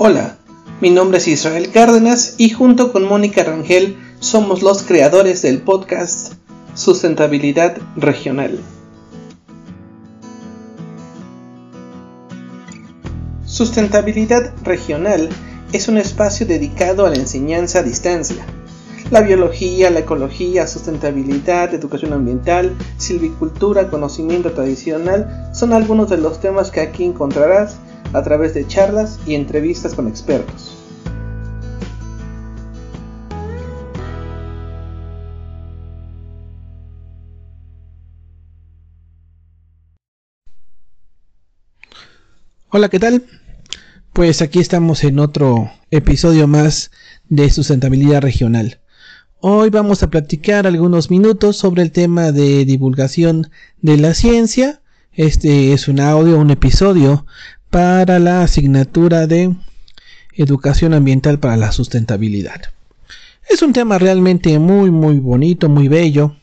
Hola, mi nombre es Israel Cárdenas y junto con Mónica Rangel somos los creadores del podcast Sustentabilidad Regional. Sustentabilidad Regional es un espacio dedicado a la enseñanza a distancia. La biología, la ecología, sustentabilidad, educación ambiental, silvicultura, conocimiento tradicional son algunos de los temas que aquí encontrarás a través de charlas y entrevistas con expertos. Hola, ¿qué tal? Pues aquí estamos en otro episodio más de sustentabilidad regional. Hoy vamos a platicar algunos minutos sobre el tema de divulgación de la ciencia. Este es un audio, un episodio para la asignatura de educación ambiental para la sustentabilidad. Es un tema realmente muy, muy bonito, muy bello.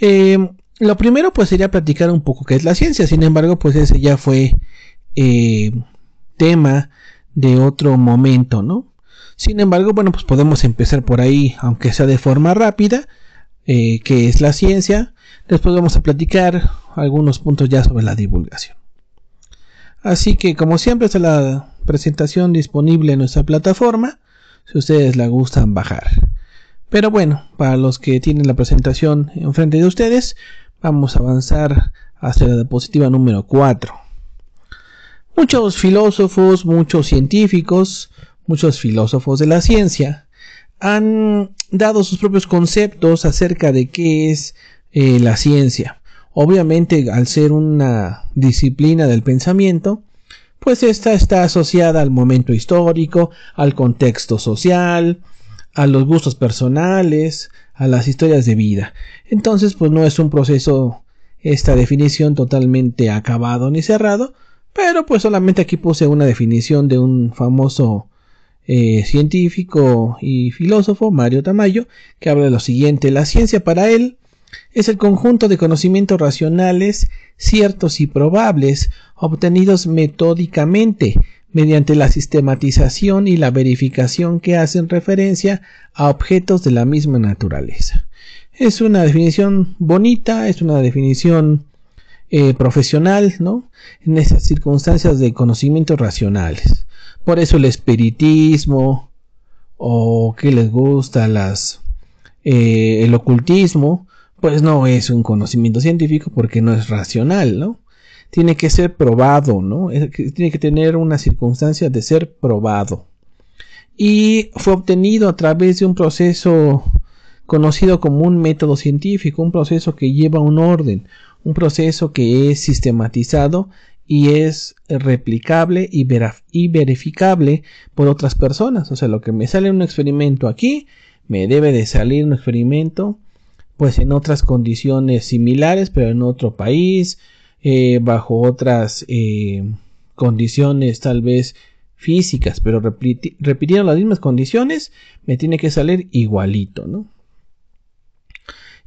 Eh, lo primero pues sería platicar un poco qué es la ciencia. Sin embargo, pues ese ya fue eh, tema de otro momento, ¿no? Sin embargo, bueno, pues podemos empezar por ahí, aunque sea de forma rápida, eh, que es la ciencia. Después vamos a platicar algunos puntos ya sobre la divulgación. Así que, como siempre, está la presentación disponible en nuestra plataforma, si ustedes la gustan bajar. Pero bueno, para los que tienen la presentación enfrente de ustedes, vamos a avanzar hasta la diapositiva número 4. Muchos filósofos, muchos científicos, muchos filósofos de la ciencia han dado sus propios conceptos acerca de qué es eh, la ciencia. Obviamente, al ser una disciplina del pensamiento, pues esta está asociada al momento histórico, al contexto social, a los gustos personales, a las historias de vida. Entonces, pues no es un proceso, esta definición totalmente acabado ni cerrado, pero pues solamente aquí puse una definición de un famoso eh, científico y filósofo, Mario Tamayo, que habla de lo siguiente. La ciencia para él es el conjunto de conocimientos racionales, ciertos y probables, obtenidos metódicamente, mediante la sistematización y la verificación que hacen referencia a objetos de la misma naturaleza. Es una definición bonita, es una definición eh, profesional, ¿no? En esas circunstancias de conocimientos racionales. Por eso el espiritismo o que les gusta las eh, el ocultismo, pues no es un conocimiento científico porque no es racional, ¿no? Tiene que ser probado, ¿no? Tiene que tener una circunstancia de ser probado. Y fue obtenido a través de un proceso conocido como un método científico, un proceso que lleva un orden, un proceso que es sistematizado y es replicable y, verificable por otras personas. O sea, lo que me sale en un experimento aquí, me debe de salir un experimento pues en otras condiciones similares, pero en otro país, eh, bajo otras eh, condiciones tal vez físicas, pero repitiendo las mismas condiciones, me tiene que salir igualito, ¿no?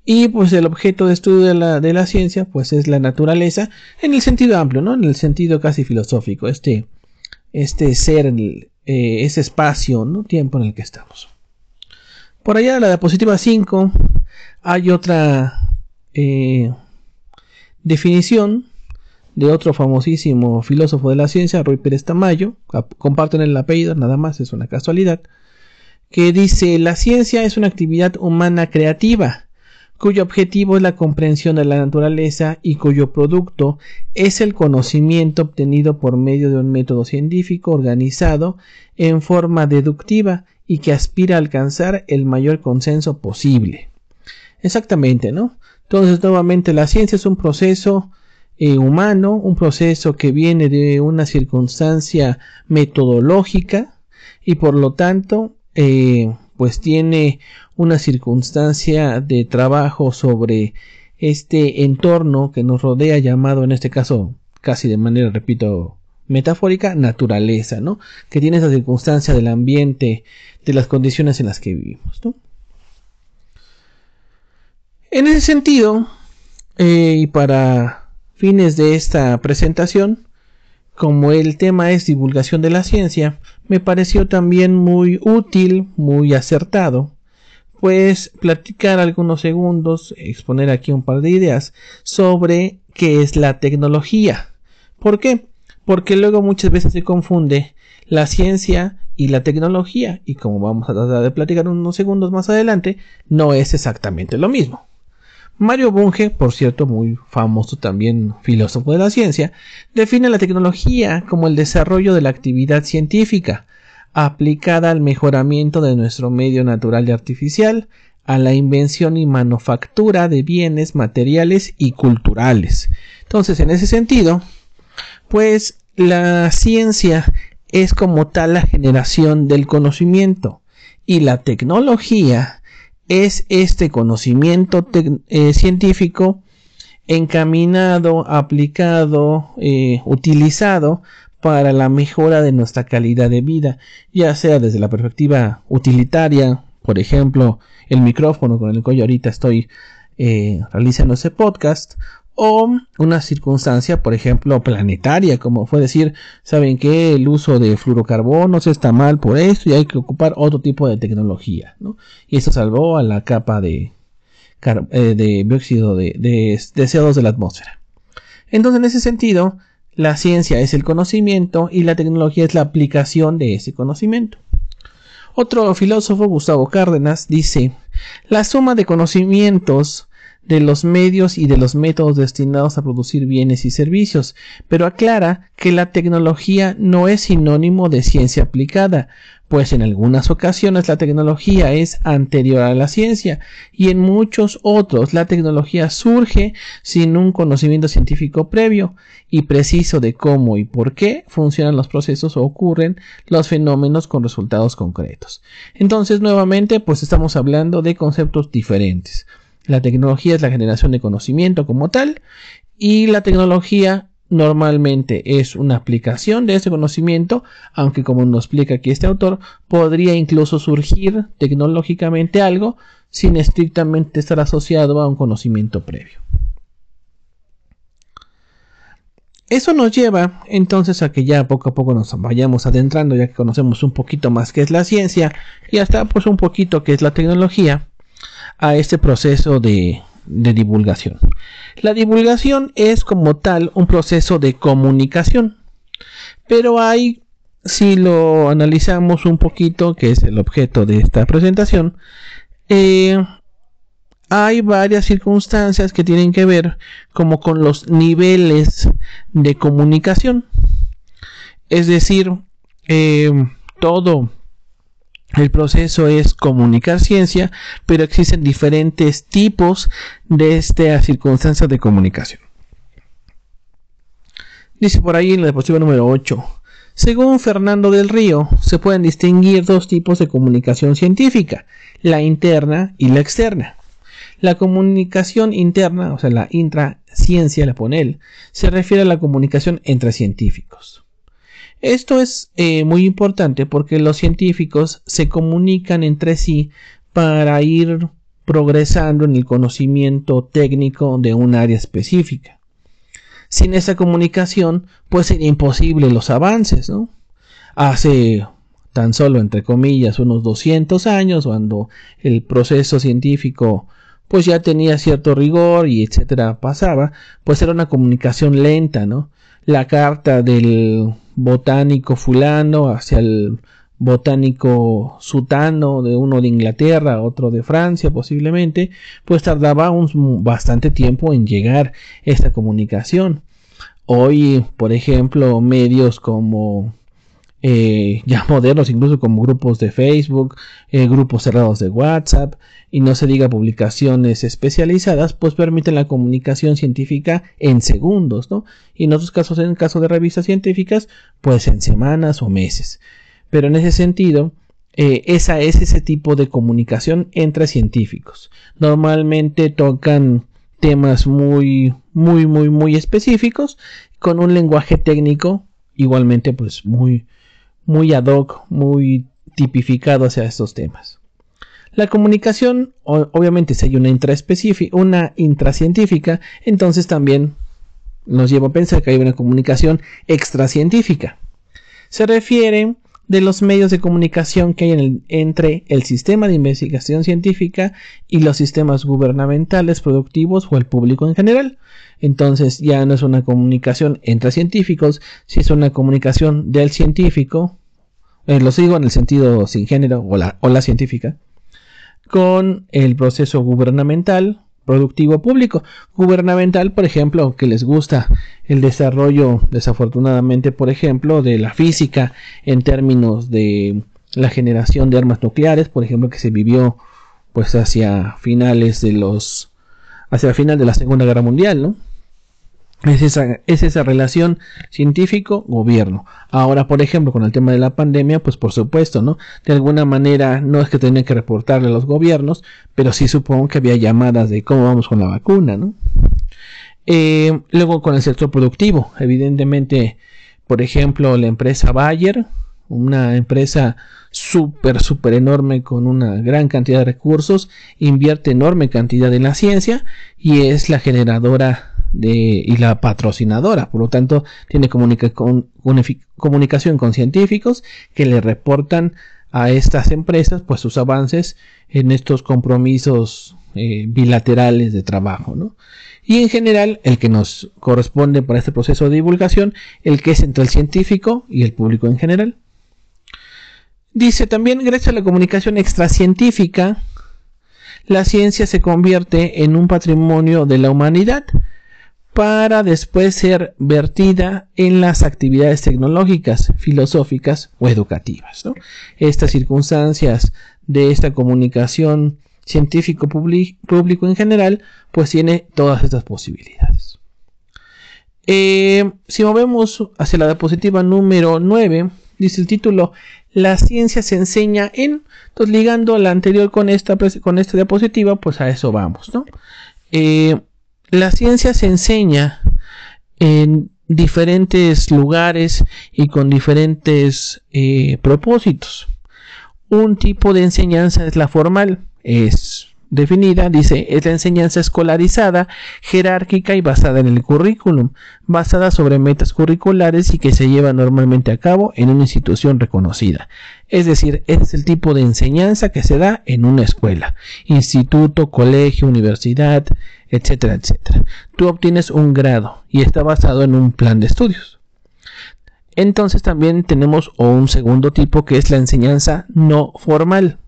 Y pues el objeto de estudio de la, de la ciencia pues es la naturaleza en el sentido amplio, ¿no? En el sentido casi filosófico, este, este ser, eh, ese espacio, ¿no? Tiempo en el que estamos. Por allá, la diapositiva 5, hay otra eh, definición de otro famosísimo filósofo de la ciencia, Ruy Pérez Tamayo, comparten el apellido, nada más, es una casualidad, que dice, la ciencia es una actividad humana creativa cuyo objetivo es la comprensión de la naturaleza y cuyo producto es el conocimiento obtenido por medio de un método científico organizado en forma deductiva y que aspira a alcanzar el mayor consenso posible. Exactamente, ¿no? Entonces, nuevamente, la ciencia es un proceso eh, humano, un proceso que viene de una circunstancia metodológica y por lo tanto, eh, pues tiene una circunstancia de trabajo sobre este entorno que nos rodea llamado en este caso casi de manera repito metafórica naturaleza no que tiene esa circunstancia del ambiente de las condiciones en las que vivimos ¿no? En ese sentido eh, y para fines de esta presentación como el tema es divulgación de la ciencia, me pareció también muy útil, muy acertado, pues platicar algunos segundos, exponer aquí un par de ideas sobre qué es la tecnología. ¿Por qué? Porque luego muchas veces se confunde la ciencia y la tecnología, y como vamos a tratar de platicar unos segundos más adelante, no es exactamente lo mismo. Mario Bunge, por cierto, muy famoso también filósofo de la ciencia, define la tecnología como el desarrollo de la actividad científica aplicada al mejoramiento de nuestro medio natural y artificial, a la invención y manufactura de bienes materiales y culturales. Entonces, en ese sentido, pues la ciencia es como tal la generación del conocimiento y la tecnología es este conocimiento eh, científico encaminado, aplicado, eh, utilizado para la mejora de nuestra calidad de vida, ya sea desde la perspectiva utilitaria, por ejemplo, el micrófono con el que ahorita estoy eh, realizando ese podcast, o una circunstancia, por ejemplo, planetaria, como fue decir, saben que el uso de fluorocarbonos está mal por esto y hay que ocupar otro tipo de tecnología, ¿no? Y eso salvó a la capa de, eh, de dióxido de, de, de CO2 de la atmósfera. Entonces, en ese sentido, la ciencia es el conocimiento y la tecnología es la aplicación de ese conocimiento. Otro filósofo, Gustavo Cárdenas, dice, la suma de conocimientos de los medios y de los métodos destinados a producir bienes y servicios, pero aclara que la tecnología no es sinónimo de ciencia aplicada, pues en algunas ocasiones la tecnología es anterior a la ciencia y en muchos otros la tecnología surge sin un conocimiento científico previo y preciso de cómo y por qué funcionan los procesos o ocurren los fenómenos con resultados concretos. Entonces, nuevamente, pues estamos hablando de conceptos diferentes. La tecnología es la generación de conocimiento como tal y la tecnología normalmente es una aplicación de ese conocimiento, aunque como nos explica aquí este autor, podría incluso surgir tecnológicamente algo sin estrictamente estar asociado a un conocimiento previo. Eso nos lleva entonces a que ya poco a poco nos vayamos adentrando, ya que conocemos un poquito más qué es la ciencia y hasta pues un poquito qué es la tecnología a este proceso de, divulgación. La divulgación es como tal un proceso de comunicación, pero hay, si lo analizamos un poquito, que es el objeto de esta presentación, eh, hay varias circunstancias que tienen que ver como con los niveles de comunicación. Es decir, eh, todo el proceso es comunicar ciencia, pero existen diferentes tipos de esta circunstancia de comunicación. Dice por ahí en la diapositiva número 8. Según Fernando del Río, se pueden distinguir dos tipos de comunicación científica, la interna y la externa. La comunicación interna, o sea, la intraciencia, la pone él, se refiere a la comunicación entre científicos. Esto es eh, muy importante porque los científicos se comunican entre sí para ir progresando en el conocimiento técnico de un área específica. Sin esa comunicación, pues sería imposible los avances, ¿no? Hace tan solo, entre comillas, unos 200 años, cuando el proceso científico pues ya tenía cierto rigor y etcétera pasaba, pues era una comunicación lenta, ¿no? La carta del botánico fulano hacia el botánico sutano de uno de Inglaterra, otro de Francia posiblemente, pues tardaba un, bastante tiempo en llegar esta comunicación. Hoy, por ejemplo, medios como eh, ya modernos, incluso como grupos de Facebook, eh, grupos cerrados de WhatsApp, y no se diga publicaciones especializadas, pues permiten la comunicación científica en segundos, ¿no? Y en otros casos, en el caso de revistas científicas, pues en semanas o meses. Pero en ese sentido, eh, esa es ese tipo de comunicación entre científicos. Normalmente tocan temas muy, muy, muy, muy específicos, con un lenguaje técnico igualmente, pues muy, muy ad hoc, muy tipificado hacia estos temas. La comunicación, obviamente, si hay una, una intracientífica, entonces también nos lleva a pensar que hay una comunicación extracientífica. Se refiere de los medios de comunicación que hay entre el sistema de investigación científica y los sistemas gubernamentales, productivos o el público en general. Entonces ya no es una comunicación entre científicos, si es una comunicación del científico, eh, lo sigo en el sentido sin género o la, o la científica, con el proceso gubernamental, productivo público. Gubernamental, por ejemplo, que les gusta el desarrollo, desafortunadamente, por ejemplo, de la física en términos de la generación de armas nucleares, por ejemplo, que se vivió pues hacia finales de los hacia final de la Segunda Guerra Mundial, ¿no? Es esa, es esa relación científico-gobierno. Ahora, por ejemplo, con el tema de la pandemia, pues por supuesto, ¿no? De alguna manera no es que tengan que reportarle a los gobiernos, pero sí supongo que había llamadas de cómo vamos con la vacuna, ¿no? Eh, luego con el sector productivo, evidentemente, por ejemplo, la empresa Bayer, una empresa súper, súper enorme con una gran cantidad de recursos, invierte enorme cantidad en la ciencia y es la generadora y la patrocinadora. Por lo tanto, tiene comunicación con científicos que le reportan a estas empresas pues sus avances en estos compromisos eh, bilaterales de trabajo. Y en general, el que nos corresponde para este proceso de divulgación, el que es entre el científico y el público en general. Dice también, gracias a la comunicación extracientífica, la ciencia se convierte en un patrimonio de la humanidad para después ser vertida en las actividades tecnológicas, filosóficas o educativas. Estas circunstancias de esta comunicación científico público en general, pues tiene todas estas posibilidades. Eh, si movemos hacia la diapositiva número 9, dice el título, la ciencia se enseña en, entonces ligando la anterior con esta, con esta diapositiva, pues a eso vamos, ¿no? Eh, la ciencia se enseña en diferentes lugares y con diferentes eh, propósitos. Un tipo de enseñanza es la formal, es definida, dice, es la enseñanza escolarizada, jerárquica y basada en el currículum, basada sobre metas curriculares y que se lleva normalmente a cabo en una institución reconocida. Es decir, es el tipo de enseñanza que se da en una escuela, instituto, colegio, universidad, etcétera, etcétera. Tú obtienes un grado y está basado en un plan de estudios. Entonces también tenemos un segundo tipo que es la enseñanza no formal.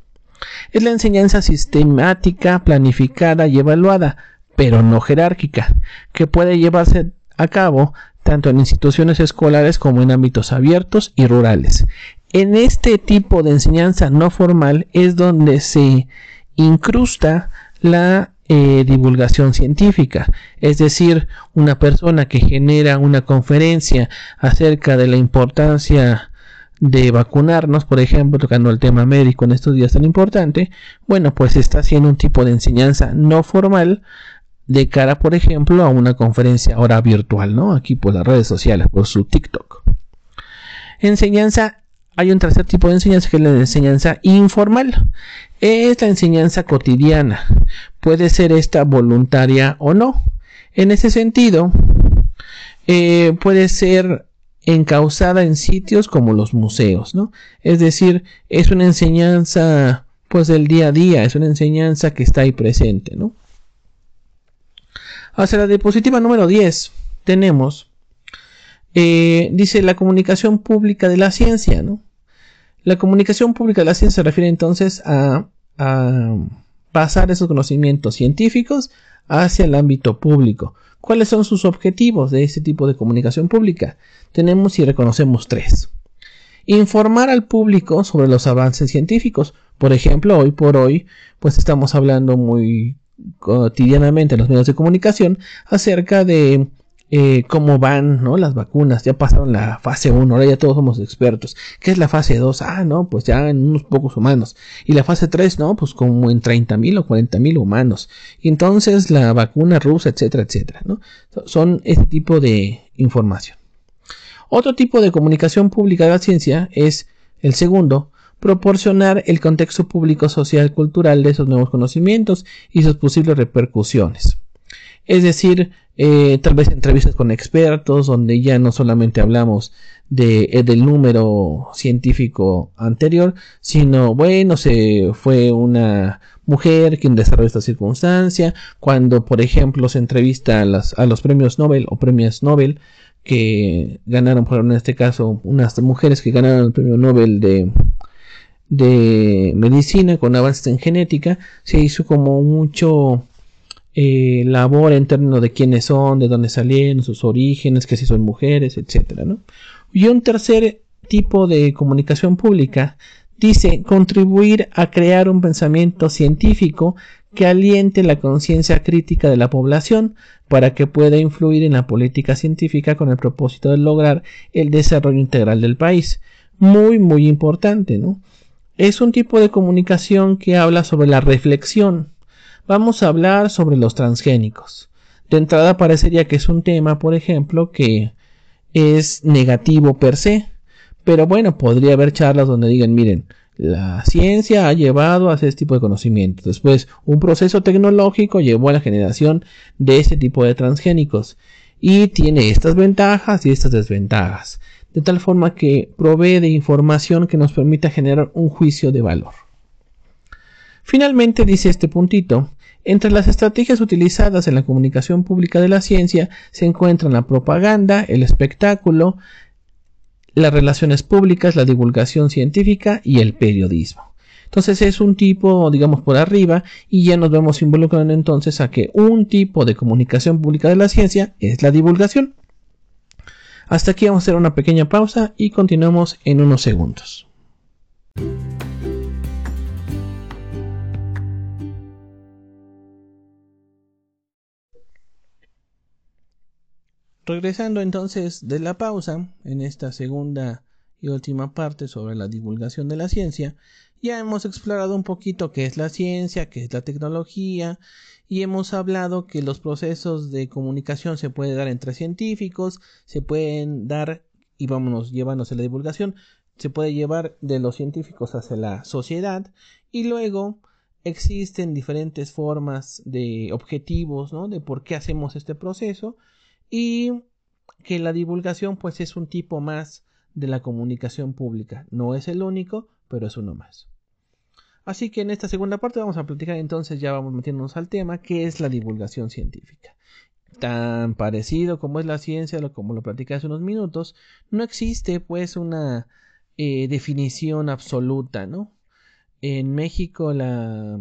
Es la enseñanza sistemática, planificada y evaluada, pero no jerárquica, que puede llevarse a cabo tanto en instituciones escolares como en ámbitos abiertos y rurales. En este tipo de enseñanza no formal es donde se incrusta la eh, divulgación científica, es decir, una persona que genera una conferencia acerca de la importancia de vacunarnos, por ejemplo, tocando el tema médico en estos días tan importante, bueno, pues está haciendo un tipo de enseñanza no formal de cara, por ejemplo, a una conferencia ahora virtual, ¿no? Aquí por las redes sociales, por su TikTok. Enseñanza, hay un tercer tipo de enseñanza que es la enseñanza informal. Es la enseñanza cotidiana. Puede ser esta voluntaria o no. En ese sentido, eh, puede ser encausada en sitios como los museos, ¿no? Es decir, es una enseñanza pues del día a día, es una enseñanza que está ahí presente, ¿no? Hacia la diapositiva número 10 tenemos, eh, dice la comunicación pública de la ciencia, ¿no? La comunicación pública de la ciencia se refiere entonces a pasar esos conocimientos científicos hacia el ámbito público. ¿Cuáles son sus objetivos de este tipo de comunicación pública? Tenemos y reconocemos tres. Informar al público sobre los avances científicos. Por ejemplo, hoy por hoy, pues estamos hablando muy cotidianamente en los medios de comunicación acerca de eh, cómo van ¿no? las vacunas. Ya pasaron la fase 1, ahora ya todos somos expertos. ¿Qué es la fase 2? Ah, no, pues ya en unos pocos humanos. Y la fase 3, no, pues como en 30.000 o 40.000 humanos. Y entonces la vacuna rusa, etcétera, etcétera. ¿no? Son este tipo de información. Otro tipo de comunicación pública de la ciencia es el segundo, proporcionar el contexto público, social, cultural de esos nuevos conocimientos y sus posibles repercusiones. Es decir, eh, tal vez entrevistas con expertos donde ya no solamente hablamos de, eh, del número científico anterior, sino bueno, se fue una mujer quien desarrolló esta circunstancia, cuando por ejemplo se entrevista a, las, a los premios Nobel o premios Nobel que ganaron, por en este caso, unas mujeres que ganaron el premio Nobel de, de medicina con avances en genética, se hizo como mucho eh, labor en términos de quiénes son, de dónde salieron, sus orígenes, que si son mujeres, etcétera, ¿no? Y un tercer tipo de comunicación pública dice contribuir a crear un pensamiento científico que aliente la conciencia crítica de la población para que pueda influir en la política científica con el propósito de lograr el desarrollo integral del país. Muy, muy importante, ¿no? Es un tipo de comunicación que habla sobre la reflexión, vamos a hablar sobre los transgénicos. De entrada parecería que es un tema, por ejemplo, que es negativo per se, pero bueno, podría haber charlas donde digan, miren, la ciencia ha llevado a este tipo de conocimientos. Después, un proceso tecnológico llevó a la generación de este tipo de transgénicos y tiene estas ventajas y estas desventajas, de tal forma que provee de información que nos permita generar un juicio de valor. Finalmente dice este puntito, entre las estrategias utilizadas en la comunicación pública de la ciencia se encuentran la propaganda, el espectáculo, las relaciones públicas, la divulgación científica y el periodismo. Entonces es un tipo, digamos, por arriba y ya nos vemos involucrando entonces a que un tipo de comunicación pública de la ciencia es la divulgación. Hasta aquí vamos a hacer una pequeña pausa y continuamos en unos segundos. Regresando entonces de la pausa, en esta segunda y última parte sobre la divulgación de la ciencia, ya hemos explorado un poquito qué es la ciencia, qué es la tecnología, y hemos hablado que los procesos de comunicación se pueden dar entre científicos, se pueden dar, y vámonos llevándose la divulgación, se puede llevar de los científicos hacia la sociedad, y luego existen diferentes formas de objetivos, ¿no? De por qué hacemos este proceso, y que la divulgación pues es un tipo más de la comunicación pública. No es el único, pero es uno más. Así que en esta segunda parte vamos a platicar entonces, ya vamos metiéndonos al tema, que es la divulgación científica. Tan parecido como es la ciencia, como lo platicé hace unos minutos, no existe pues una eh, definición absoluta, ¿no? En México la,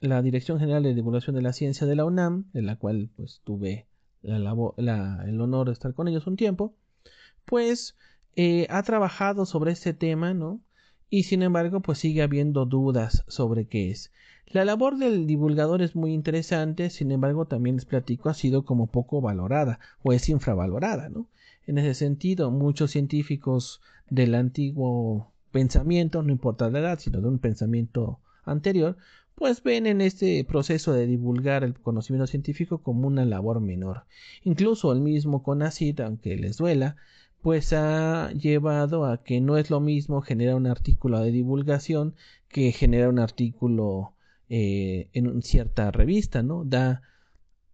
la Dirección General de Divulgación de la Ciencia de la UNAM, de la cual pues tuve el honor de estar con ellos un tiempo, pues eh, ha trabajado sobre este tema, ¿no? Y sin embargo, pues sigue habiendo dudas sobre qué es. La labor del divulgador es muy interesante, sin embargo, también les platico, ha sido como poco valorada o es infravalorada, ¿no? En ese sentido, muchos científicos del antiguo pensamiento, no importa la edad, sino de un pensamiento anterior, pues ven en este proceso de divulgar el conocimiento científico como una labor menor. Incluso el mismo CONACYT, aunque les duela, pues ha llevado a que no es lo mismo generar un artículo de divulgación que generar un artículo eh, en cierta revista, ¿no? Da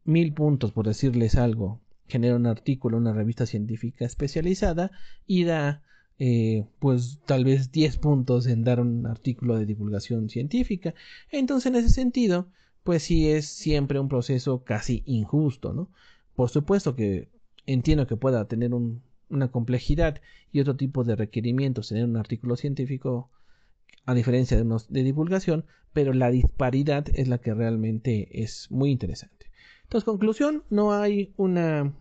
mil puntos por decirles algo, genera un artículo en una revista científica especializada y da eh, pues tal vez 10 puntos en dar un artículo de divulgación científica. Entonces, en ese sentido, pues sí es siempre un proceso casi injusto, ¿no? Por supuesto que entiendo que pueda tener una complejidad y otro tipo de requerimientos tener un artículo científico a diferencia de unos de divulgación, pero la disparidad es la que realmente es muy interesante. Entonces, conclusión, no hay una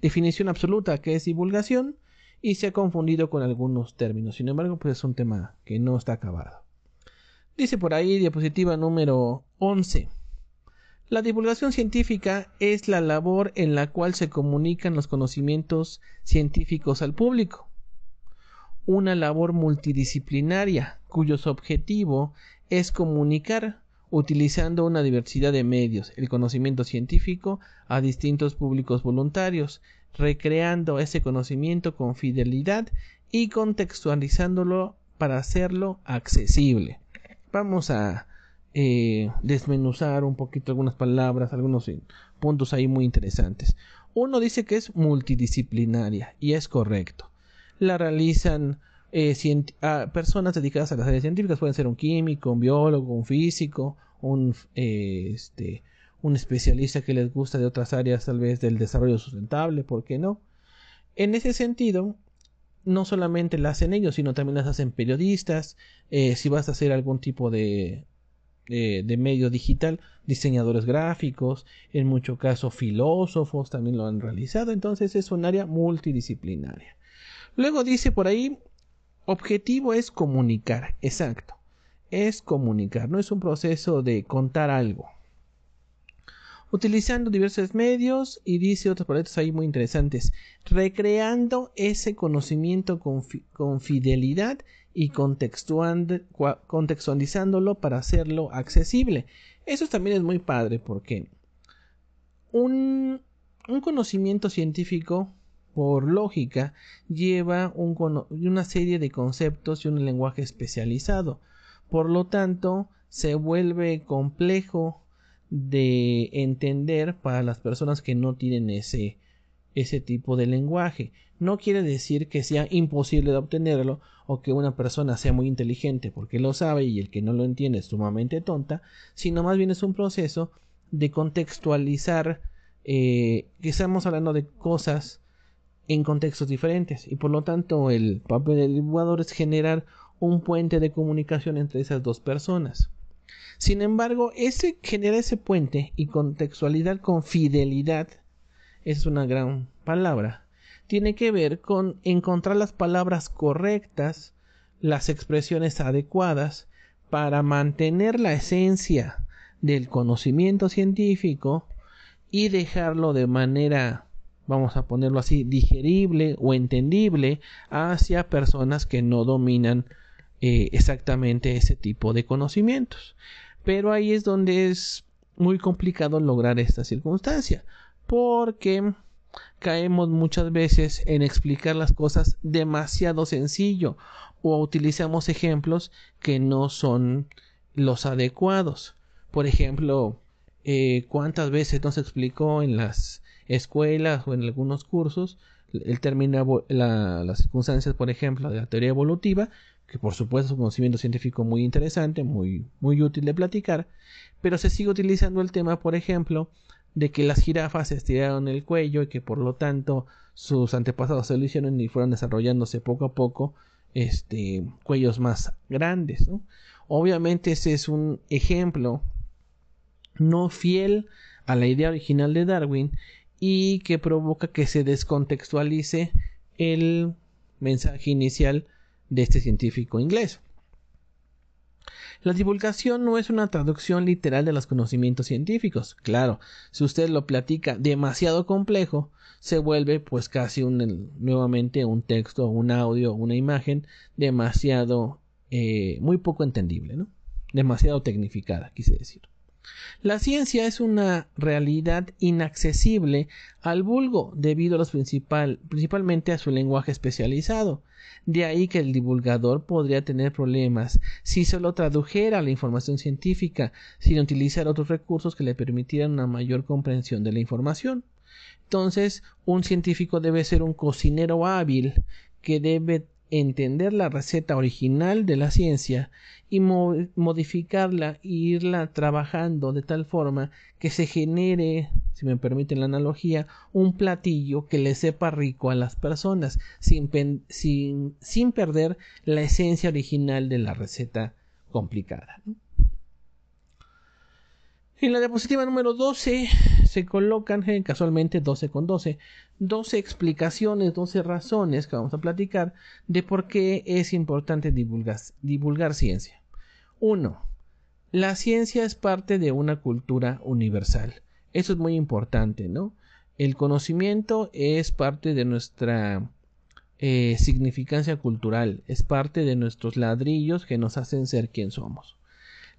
definición absoluta que es divulgación, y se ha confundido con algunos términos. Sin embargo, pues es un tema que no está acabado. Dice por ahí diapositiva número 11. La divulgación científica es la labor en la cual se comunican los conocimientos científicos al público. Una labor multidisciplinaria cuyo objetivo es comunicar utilizando una diversidad de medios el conocimiento científico a distintos públicos voluntarios, recreando ese conocimiento con fidelidad y contextualizándolo para hacerlo accesible. Vamos a eh, desmenuzar un poquito algunas palabras, algunos puntos ahí muy interesantes. Uno dice que es multidisciplinaria y es correcto. La realizan eh, personas dedicadas a las áreas científicas, pueden ser un químico, un biólogo, un físico, un, eh, este, un especialista que les gusta de otras áreas tal vez del desarrollo sustentable, ¿por qué no? En ese sentido, no solamente las hacen ellos, sino también las hacen periodistas, eh, si vas a hacer algún tipo de, de, medio digital, diseñadores gráficos, en mucho caso filósofos también lo han realizado, entonces es un área multidisciplinaria. Luego dice por ahí, objetivo es comunicar, exacto, es comunicar, no es un proceso de contar algo utilizando diversos medios y dice otros proyectos ahí muy interesantes, recreando ese conocimiento con, fidelidad y contextualizándolo para hacerlo accesible. Eso también es muy padre porque un, un conocimiento científico por lógica lleva una serie de conceptos y un lenguaje especializado. Por lo tanto, se vuelve complejo de entender para las personas que no tienen ese, ese tipo de lenguaje. No quiere decir que sea imposible de obtenerlo o que una persona sea muy inteligente porque lo sabe y el que no lo entiende es sumamente tonta, sino más bien es un proceso de contextualizar eh, que estamos hablando de cosas en contextos diferentes y por lo tanto el papel del divulgador es generar un puente de comunicación entre esas dos personas. Sin embargo, ese genera ese puente y contextualidad con fidelidad, es una gran palabra, tiene que ver con encontrar las palabras correctas, las expresiones adecuadas para mantener la esencia del conocimiento científico y dejarlo de manera, vamos a ponerlo así, digerible o entendible hacia personas que no dominan eh, exactamente ese tipo de conocimientos. Pero ahí es donde es muy complicado lograr esta circunstancia, porque caemos muchas veces en explicar las cosas demasiado sencillo o utilizamos ejemplos que no son los adecuados. Por ejemplo, eh, cuántas veces nos explicó en las escuelas o en algunos cursos el término las circunstancias, por ejemplo, de la teoría evolutiva, que por supuesto es un conocimiento científico muy interesante, muy, muy útil de platicar, pero se sigue utilizando el tema, por ejemplo, de que las jirafas estiraron el cuello y que por lo tanto sus antepasados se lo hicieron y fueron desarrollándose poco a poco este cuellos más grandes. Obviamente ese es un ejemplo no fiel a la idea original de Darwin y que provoca que se descontextualice el mensaje inicial de este científico inglés. La divulgación no es una traducción literal de los conocimientos científicos. Claro, si usted lo platica demasiado complejo, se vuelve pues casi un, nuevamente un texto, un audio, una imagen demasiado, eh, muy poco entendible, ¿no? Demasiado tecnificada, quise decir. La ciencia es una realidad inaccesible al vulgo debido a principal, principalmente a su lenguaje especializado. De ahí que el divulgador podría tener problemas si solo tradujera la información científica sin utilizar otros recursos que le permitieran una mayor comprensión de la información. Entonces, un científico debe ser un cocinero hábil que debe entender la receta original de la ciencia y modificarla e irla trabajando de tal forma que se genere, si me permiten la analogía, un platillo que le sepa rico a las personas sin, sin, sin perder la esencia original de la receta complicada. En la diapositiva número 12 se colocan eh, casualmente 12 con 12, 12 explicaciones, 12 razones que vamos a platicar de por qué es importante divulgar, ciencia. 1. La ciencia es parte de una cultura universal. Eso es muy importante, ¿no? El conocimiento es parte de nuestra eh, significancia cultural, es parte de nuestros ladrillos que nos hacen ser quien somos.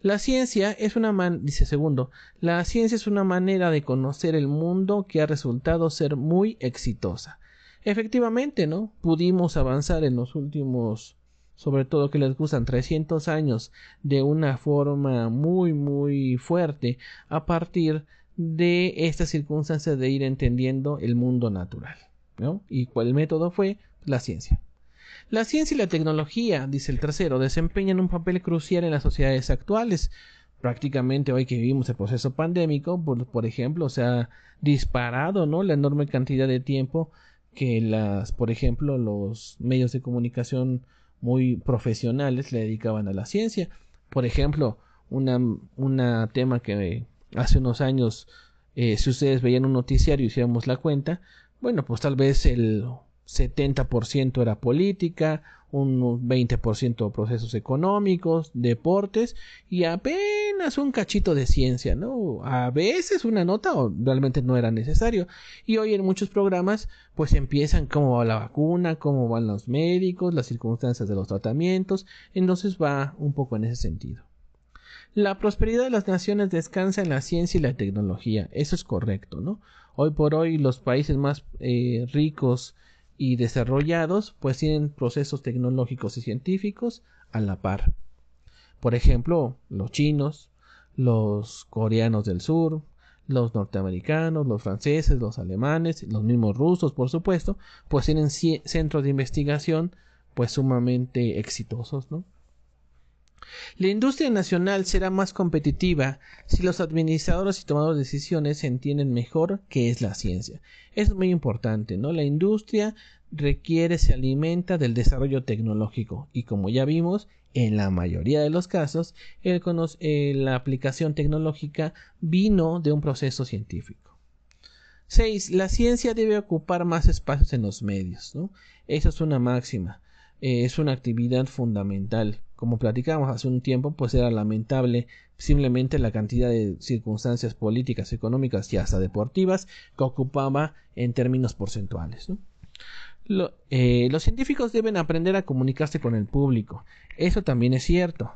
La ciencia es una man dice segundo, la ciencia es una manera de conocer el mundo que ha resultado ser muy exitosa. Efectivamente, ¿no? Pudimos avanzar en los últimos, sobre todo que les gustan 300 años de una forma muy muy fuerte a partir de estas circunstancias de ir entendiendo el mundo natural. ¿no? ¿Y cuál método fue? La ciencia. La ciencia y la tecnología, dice el tercero, desempeñan un papel crucial en las sociedades actuales. Prácticamente hoy que vivimos el proceso pandémico, por, ejemplo, se ha disparado ¿no? la enorme cantidad de tiempo que las, por ejemplo, los medios de comunicación muy profesionales le dedicaban a la ciencia. Por ejemplo, una, tema que hace unos años, eh, si ustedes veían un noticiario y hiciéramos la cuenta, bueno, pues tal vez el 70% era política, un 20% procesos económicos, deportes y apenas un cachito de ciencia, ¿no? A veces una nota o realmente no era necesario. Y hoy en muchos programas pues empiezan cómo va la vacuna, cómo van los médicos, las circunstancias de los tratamientos, entonces va un poco en ese sentido. La prosperidad de las naciones descansa en la ciencia y la tecnología, eso es correcto, ¿no? Hoy por hoy los países más eh, ricos y desarrollados pues tienen procesos tecnológicos y científicos a la par. Por ejemplo, los chinos, los coreanos del sur, los norteamericanos, los franceses, los alemanes, los mismos rusos, por supuesto, pues tienen centros de investigación pues sumamente exitosos, ¿no? La industria nacional será más competitiva si los administradores y tomadores de decisiones entienden mejor qué es la ciencia. Es muy importante, ¿no? La industria requiere, se alimenta del desarrollo tecnológico y como ya vimos, en la mayoría de los casos, eh, la aplicación tecnológica vino de un proceso científico. 6. La ciencia debe ocupar más espacios en los medios. ¿no? Esa es una máxima. Eh, es una actividad fundamental como platicamos hace un tiempo, pues era lamentable simplemente la cantidad de circunstancias políticas, económicas y hasta deportivas que ocupaba en términos porcentuales. Eh, los científicos deben aprender a comunicarse con el público. Eso también es cierto.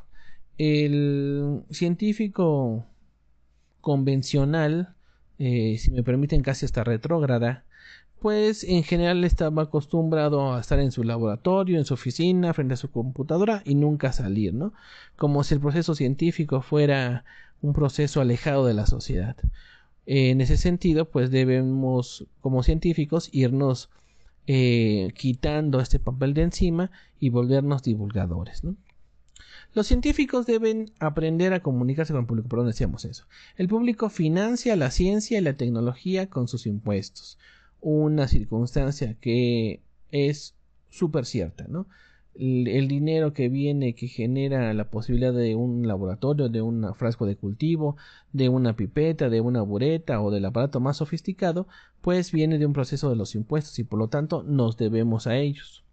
El científico convencional, eh, si me permiten casi hasta retrógrada, pues en general estaba acostumbrado a estar en su laboratorio, en su oficina, frente a su computadora y nunca salir, ¿no? Como si el proceso científico fuera un proceso alejado de la sociedad. En ese sentido, pues debemos, como científicos, irnos eh, quitando este papel de encima y volvernos divulgadores, ¿no? Los científicos deben aprender a comunicarse con el público, perdón, decíamos eso. El público financia la ciencia y la tecnología con sus impuestos una circunstancia que es súper cierta, ¿no? El, dinero que viene, que genera la posibilidad de un laboratorio, de un frasco de cultivo, de una pipeta, de una bureta o del aparato más sofisticado, pues viene de un proceso de los impuestos y por lo tanto nos debemos a ellos.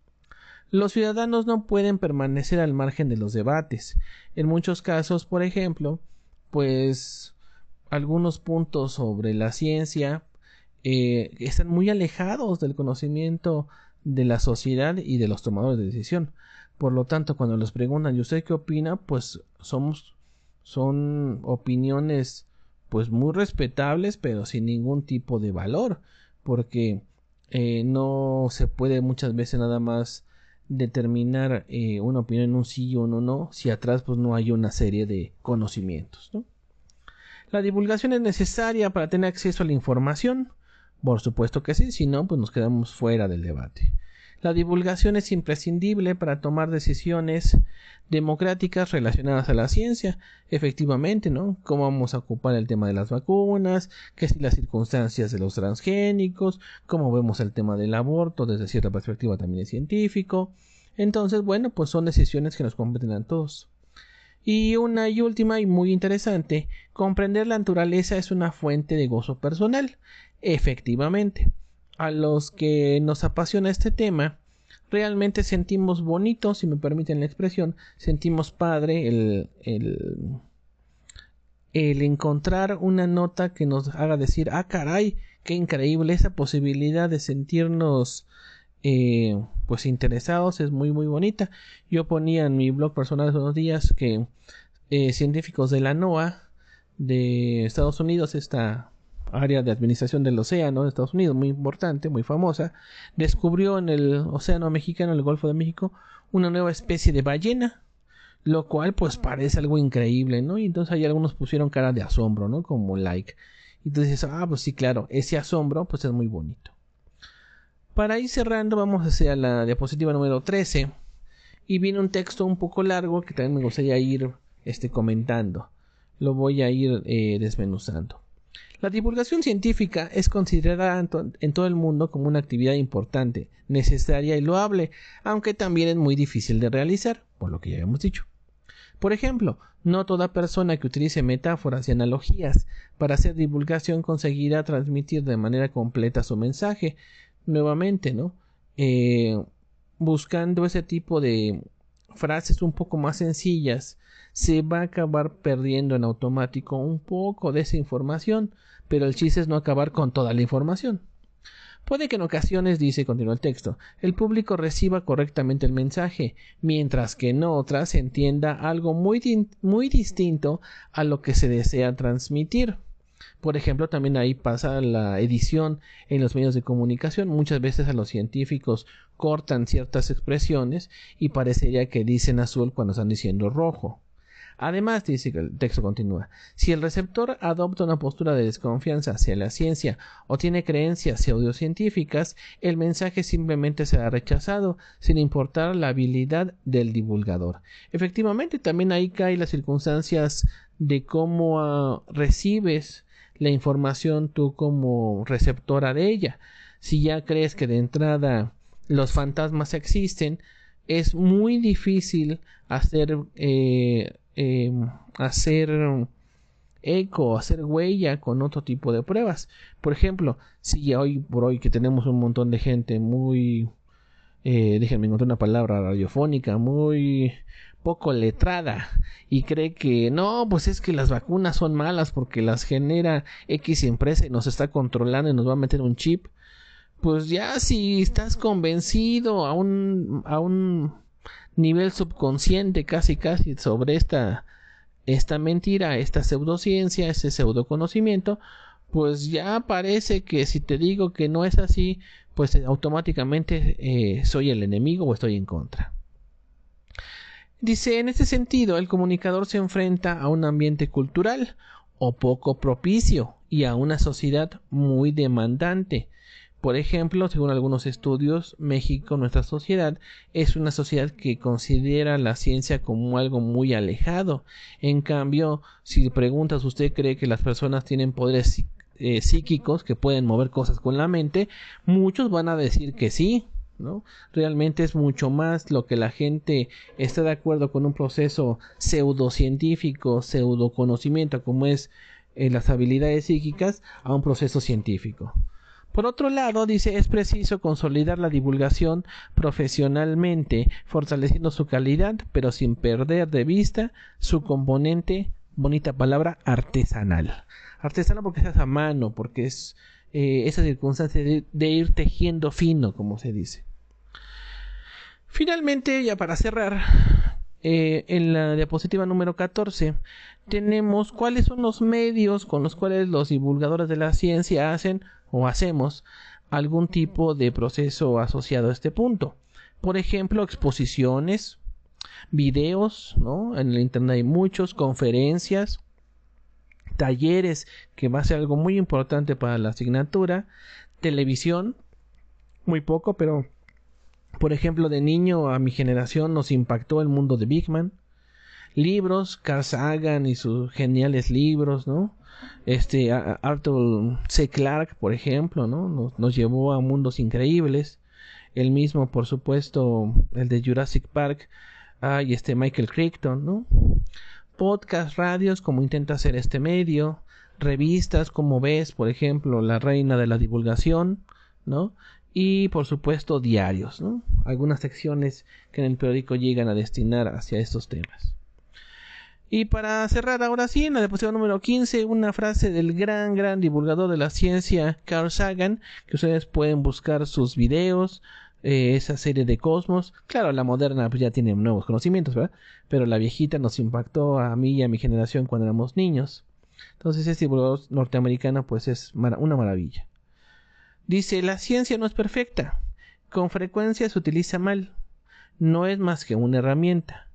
Los ciudadanos no pueden permanecer al margen de los debates. En muchos casos, por ejemplo, pues algunos puntos sobre la ciencia eh, están muy alejados del conocimiento de la sociedad y de los tomadores de decisión. Por lo tanto, cuando les preguntan, ¿y usted qué opina? Pues somos, son opiniones pues muy respetables, pero sin ningún tipo de valor, porque eh, no se puede muchas veces nada más determinar eh, una opinión en un sí o un no, si atrás pues no hay una serie de conocimientos. La divulgación es necesaria para tener acceso a la información, por supuesto que sí, si no, pues nos quedamos fuera del debate. La divulgación es imprescindible para tomar decisiones democráticas relacionadas a la ciencia. Efectivamente, ¿no? ¿Cómo vamos a ocupar el tema de las vacunas? ¿Qué si las circunstancias de los transgénicos? ¿Cómo vemos el tema del aborto desde cierta perspectiva también es científico? Entonces, bueno, pues son decisiones que nos competen a todos. Y una y última y muy interesante, comprender la naturaleza es una fuente de gozo personal. Efectivamente, a los que nos apasiona este tema, realmente sentimos bonito, si me permiten la expresión, sentimos padre el, el, el encontrar una nota que nos haga decir, ah, caray, qué increíble esa posibilidad de sentirnos eh, pues interesados es muy muy bonita yo ponía en mi blog personal hace unos días que eh, científicos de la NOAA de Estados Unidos esta área de administración del océano de Estados Unidos muy importante muy famosa descubrió en el océano mexicano el Golfo de México una nueva especie de ballena lo cual pues parece algo increíble no y entonces ahí algunos pusieron cara de asombro no como like Y dices, ah, pues sí, claro, ese asombro pues es muy bonito. Para ir cerrando, vamos hacia la diapositiva número 13. Y viene un texto un poco largo que también me gustaría ir este, comentando. Lo voy a ir eh, desmenuzando. La divulgación científica es considerada en todo el mundo como una actividad importante, necesaria y loable, aunque también es muy difícil de realizar, por lo que ya hemos dicho. Por ejemplo, no toda persona que utilice metáforas y analogías para hacer divulgación conseguirá transmitir de manera completa su mensaje. Nuevamente, ¿no? Eh, buscando ese tipo de frases un poco más sencillas, se va a acabar perdiendo en automático un poco de esa información, pero el chiste es no acabar con toda la información. Puede que en ocasiones, dice, continúa el texto, el público reciba correctamente el mensaje, mientras que en otras entienda algo muy, muy distinto a lo que se desea transmitir. Por ejemplo, también ahí pasa la edición en los medios de comunicación. Muchas veces a los científicos cortan ciertas expresiones y parecería que dicen azul cuando están diciendo rojo. Además, dice que el texto continúa, si el receptor adopta una postura de desconfianza hacia la ciencia o tiene creencias pseudocientíficas, el mensaje simplemente será rechazado, sin importar la habilidad del divulgador. Efectivamente, también ahí caen las circunstancias de cómo ah, recibes la información tú como receptora de ella. Si ya crees que de entrada los fantasmas existen, es muy difícil hacer eh, Em, hacer eco, hacer huella con otro tipo de pruebas. Por ejemplo, si hoy por hoy que tenemos un montón de gente muy, eh, déjenme encontrar una palabra radiofónica, muy poco letrada y cree que no, pues es que las vacunas son malas porque las genera X empresa y nos está controlando y nos va a meter un chip. Pues ya si estás convencido a un, a un nivel subconsciente casi casi sobre esta esta mentira, esta pseudociencia, ese pseudoconocimiento, pues ya parece que si te digo que no es así, pues automáticamente eh, soy el enemigo o estoy en contra. Dice, en este sentido, el comunicador se enfrenta a un ambiente cultural o poco propicio y a una sociedad muy demandante, por ejemplo, según algunos estudios, México, nuestra sociedad, es una sociedad que considera la ciencia como algo muy alejado. En cambio, si preguntas, ¿usted cree que las personas tienen poderes eh, psíquicos que pueden mover cosas con la mente? Muchos van a decir que sí, ¿no? Realmente es mucho más lo que la gente está de acuerdo con un proceso pseudocientífico, pseudoconocimiento como es eh, las habilidades psíquicas a un proceso científico. Por otro lado, dice, es preciso consolidar la divulgación profesionalmente, fortaleciendo su calidad, pero sin perder de vista su componente, bonita palabra, artesanal. Artesanal porque es a mano, porque es eh, esa circunstancia de ir tejiendo fino, como se dice. Finalmente, ya para cerrar, eh, en la diapositiva número 14 tenemos cuáles son los medios con los cuales los divulgadores de la ciencia hacen o hacemos algún tipo de proceso asociado a este punto. Por ejemplo, exposiciones, videos, ¿no? En el Internet hay muchos, conferencias, talleres, que va a ser algo muy importante para la asignatura, televisión, muy poco, pero por ejemplo, de niño a mi generación nos impactó el mundo de Big Man. Libros, Carl Sagan y sus geniales libros, ¿no? Este, Arthur C. Clarke, por ejemplo, ¿no? Nos, llevó a mundos increíbles. El mismo, por supuesto, el de Jurassic Park. Ah, y este Michael Crichton, ¿no? Podcast, radios, como intenta hacer este medio. Revistas, como ves, por ejemplo, La Reina de la Divulgación, ¿no? y por supuesto diarios, ¿no? algunas secciones que en el periódico llegan a destinar hacia estos temas. Y para cerrar ahora sí, en la diapositiva número 15, una frase del gran, gran divulgador de la ciencia, Carl Sagan, que ustedes pueden buscar sus videos, eh, esa serie de Cosmos. Claro, la moderna pues, ya tiene nuevos conocimientos, ¿verdad? Pero la viejita nos impactó a mí y a mi generación cuando éramos niños. Entonces, este divulgador norteamericano, pues es una maravilla. Dice, la ciencia no es perfecta. Con frecuencia se utiliza mal. No es más que una herramienta.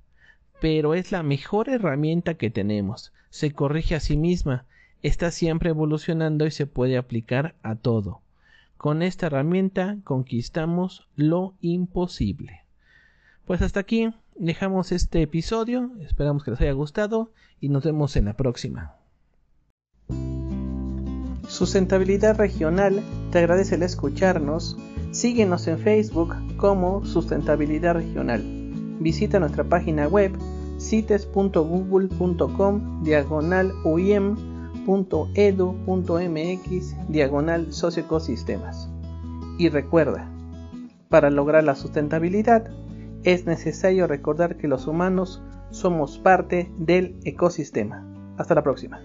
Pero es la mejor herramienta que tenemos. Se corrige a sí misma. está siempre evolucionando y se puede aplicar a todo. Con esta herramienta conquistamos lo imposible. Pues hasta aquí dejamos este episodio, esperamos que les haya gustado y nos vemos en la próxima. Sustentabilidad Regional te agradece el escucharnos. Síguenos en Facebook como Sustentabilidad Regional. Visita nuestra página web cites.google.com diagonal uim.edu.mx diagonal socioecosistemas. Y recuerda, para lograr la sustentabilidad es necesario recordar que los humanos somos parte del ecosistema. Hasta la próxima.